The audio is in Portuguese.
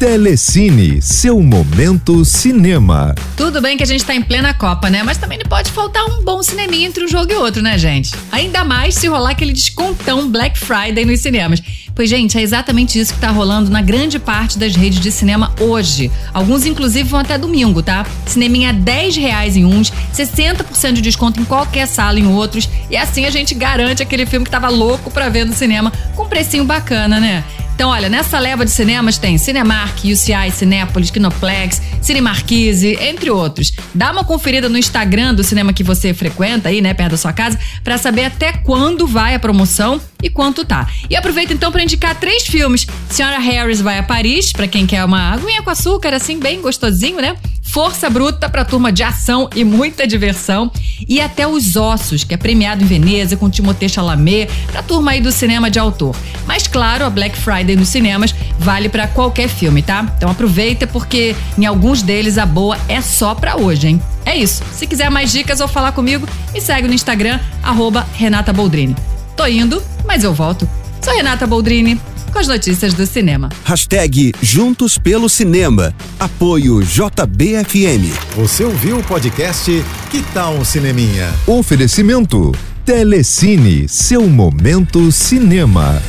Telecine, seu momento cinema. Tudo bem que a gente tá em plena Copa, né? Mas também não pode faltar um bom cineminha entre um jogo e outro, né, gente? Ainda mais se rolar aquele descontão Black Friday nos cinemas. Pois, gente, é exatamente isso que tá rolando na grande parte das redes de cinema hoje. Alguns, inclusive, vão até domingo, tá? Cineminha 10 reais em uns, 60% de desconto em qualquer sala em outros. E assim a gente garante aquele filme que tava louco pra ver no cinema com um precinho bacana, né? Então, olha, nessa leva de cinemas tem Cinemark, UCI, Cinépolis, Kinoplex, Cinemarquise, entre outros. Dá uma conferida no Instagram do cinema que você frequenta aí, né, perto da sua casa, para saber até quando vai a promoção e quanto tá. E aproveita então para indicar três filmes. Senhora Harris vai a Paris, para quem quer uma aguinha com açúcar assim bem gostosinho, né? Força Bruta para turma de ação e muita diversão. E até Os Ossos, que é premiado em Veneza com Timothée Chalamet, para turma aí do cinema de autor. Mas claro, a Black Friday nos cinemas vale para qualquer filme, tá? Então aproveita porque em alguns deles a boa é só para hoje, hein? É isso. Se quiser mais dicas ou falar comigo, me segue no Instagram, arroba Renata Boldrini. Tô indo, mas eu volto. Sou Renata Boldrini com as notícias do cinema. Hashtag Juntos pelo Cinema. Apoio JBFM. Você ouviu o podcast Que Tal um Cineminha? Oferecimento Telecine, seu momento cinema.